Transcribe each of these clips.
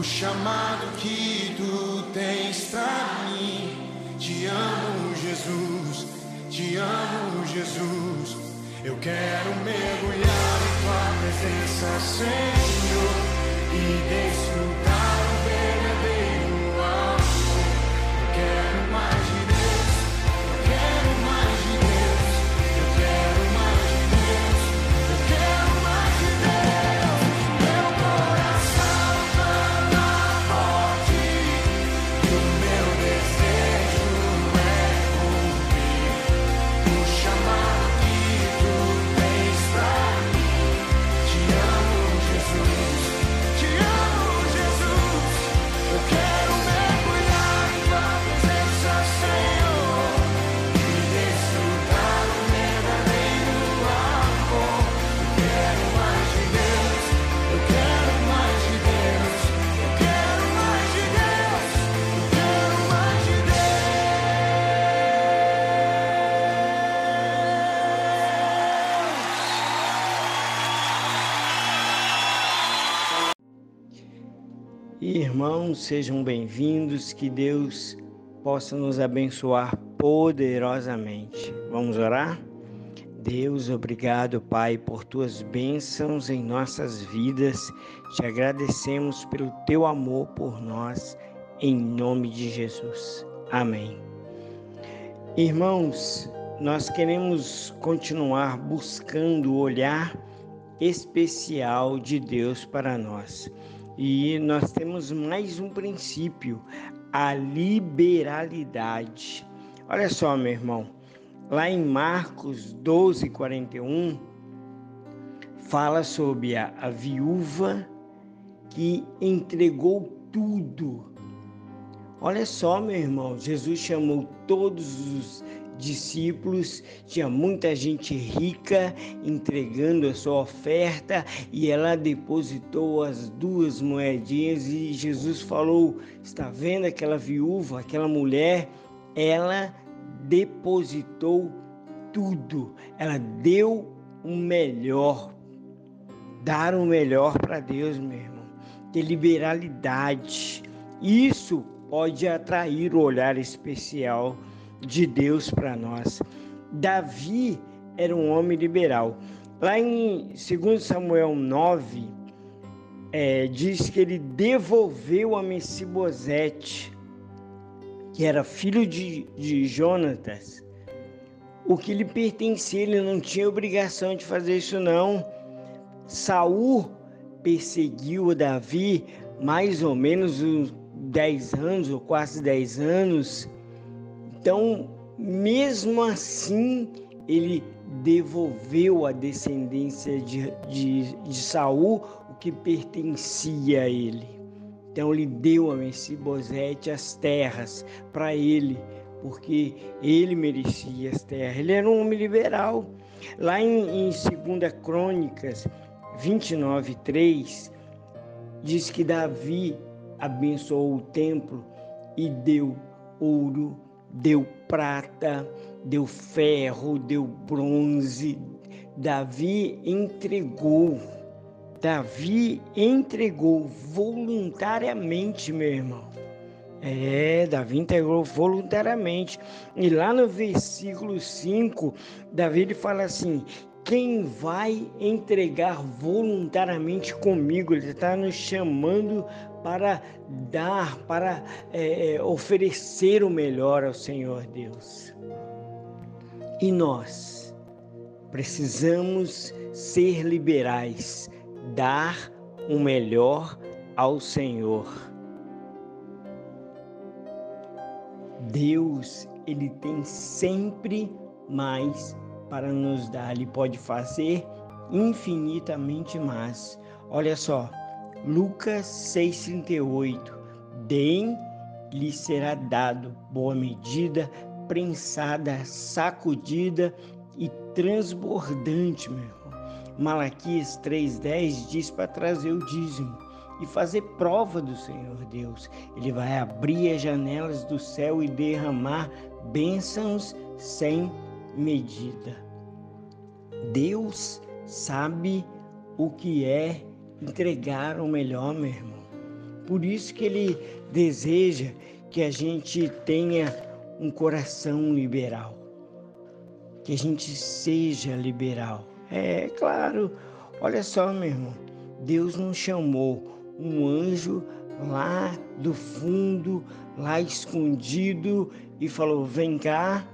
O chamado que tu tens pra mim. Te amo, Jesus. Te amo, Jesus. Eu quero mergulhar em tua presença, Senhor, e desfrutar. Irmãos, sejam bem-vindos, que Deus possa nos abençoar poderosamente. Vamos orar? Deus, obrigado, Pai, por tuas bênçãos em nossas vidas. Te agradecemos pelo teu amor por nós, em nome de Jesus. Amém. Irmãos, nós queremos continuar buscando o olhar especial de Deus para nós. E nós temos mais um princípio, a liberalidade. Olha só, meu irmão, lá em Marcos 12, 41, fala sobre a, a viúva que entregou tudo. Olha só, meu irmão, Jesus chamou todos os discípulos, tinha muita gente rica entregando a sua oferta e ela depositou as duas moedinhas e Jesus falou: Está vendo aquela viúva, aquela mulher? Ela depositou tudo, ela deu o melhor. Dar o melhor para Deus, meu irmão. Ter liberalidade. Isso pode atrair o olhar especial de Deus para nós. Davi era um homem liberal. Lá em 2 Samuel 9, é, diz que ele devolveu a Messibosete, que era filho de, de Jonatas, o que lhe pertencia, ele não tinha obrigação de fazer isso não. Saul perseguiu Davi mais ou menos uns 10 anos, ou quase 10 anos, então, mesmo assim, ele devolveu à descendência de, de, de Saul o que pertencia a ele. Então ele deu a Messibosete as terras para ele, porque ele merecia as terras. Ele era um homem liberal. Lá em, em 2 Crônicas 29, 3, diz que Davi abençoou o templo e deu ouro, deu prata, deu ferro, deu bronze. Davi entregou. Davi entregou voluntariamente, meu irmão. É, Davi entregou voluntariamente. E lá no versículo 5, Davi ele fala assim: quem vai entregar voluntariamente comigo? Ele está nos chamando para dar, para é, é, oferecer o melhor ao Senhor Deus. E nós precisamos ser liberais, dar o melhor ao Senhor. Deus, ele tem sempre mais para nos dar, ele pode fazer infinitamente mais. Olha só, Lucas 6,38 Deem, lhe será dado boa medida, prensada, sacudida e transbordante, meu irmão. Malaquias 3,10 diz para trazer o dízimo e fazer prova do Senhor Deus. Ele vai abrir as janelas do céu e derramar bênçãos sem medida. Deus sabe o que é entregar o melhor, meu irmão. Por isso que ele deseja que a gente tenha um coração liberal, que a gente seja liberal. É claro, olha só, meu irmão, Deus não chamou um anjo lá do fundo, lá escondido, e falou: vem cá,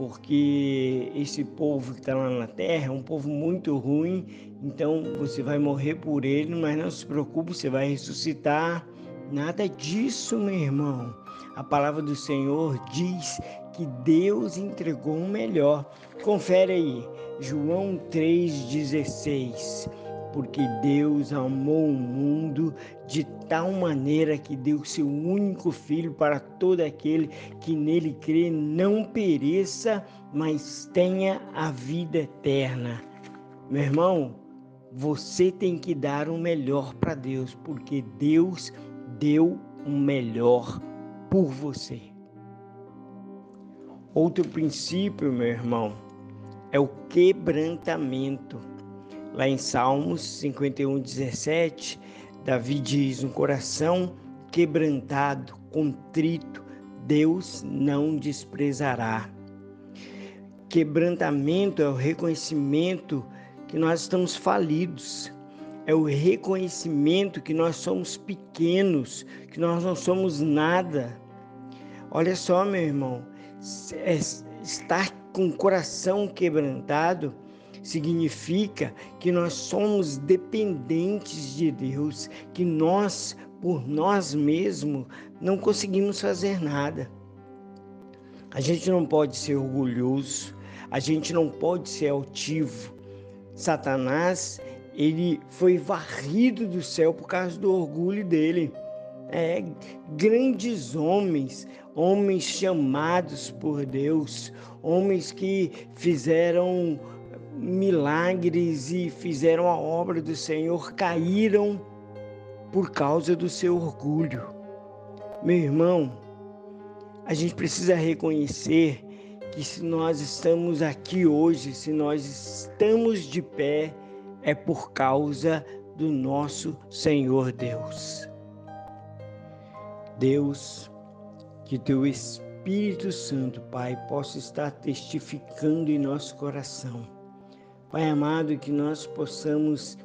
porque esse povo que está lá na terra é um povo muito ruim, então você vai morrer por ele, mas não se preocupe, você vai ressuscitar. Nada disso, meu irmão. A palavra do Senhor diz que Deus entregou o melhor. Confere aí, João 3,16 porque Deus amou o mundo de tal maneira que deu seu único filho para todo aquele que nele crê não pereça, mas tenha a vida eterna. Meu irmão, você tem que dar o melhor para Deus, porque Deus deu o melhor por você. Outro princípio, meu irmão, é o quebrantamento lá em Salmos 51, 17, Davi diz: um coração quebrantado, contrito, Deus não desprezará. Quebrantamento é o reconhecimento que nós estamos falidos, é o reconhecimento que nós somos pequenos, que nós não somos nada. Olha só, meu irmão, é estar com o coração quebrantado significa que nós somos dependentes de Deus, que nós, por nós mesmos, não conseguimos fazer nada. A gente não pode ser orgulhoso, a gente não pode ser altivo. Satanás, ele foi varrido do céu por causa do orgulho dele. É, grandes homens, homens chamados por Deus, homens que fizeram milagres e fizeram a obra do Senhor, caíram por causa do seu orgulho. Meu irmão, a gente precisa reconhecer que se nós estamos aqui hoje, se nós estamos de pé, é por causa do nosso Senhor Deus. Deus, que teu Espírito Santo, Pai, possa estar testificando em nosso coração. Pai amado, que nós possamos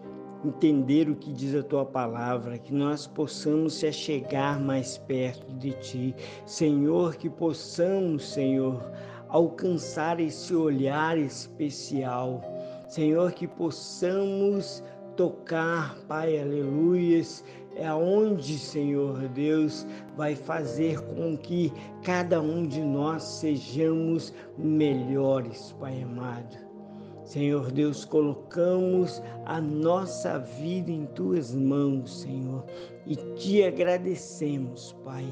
entender o que diz a tua palavra, que nós possamos se achegar mais perto de ti. Senhor, que possamos, Senhor, alcançar esse olhar especial. Senhor, que possamos tocar, Pai, aleluias, é onde, Senhor Deus, vai fazer com que cada um de nós sejamos melhores, Pai amado. Senhor Deus, colocamos a nossa vida em tuas mãos, Senhor, e te agradecemos, Pai,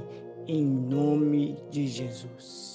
em nome de Jesus.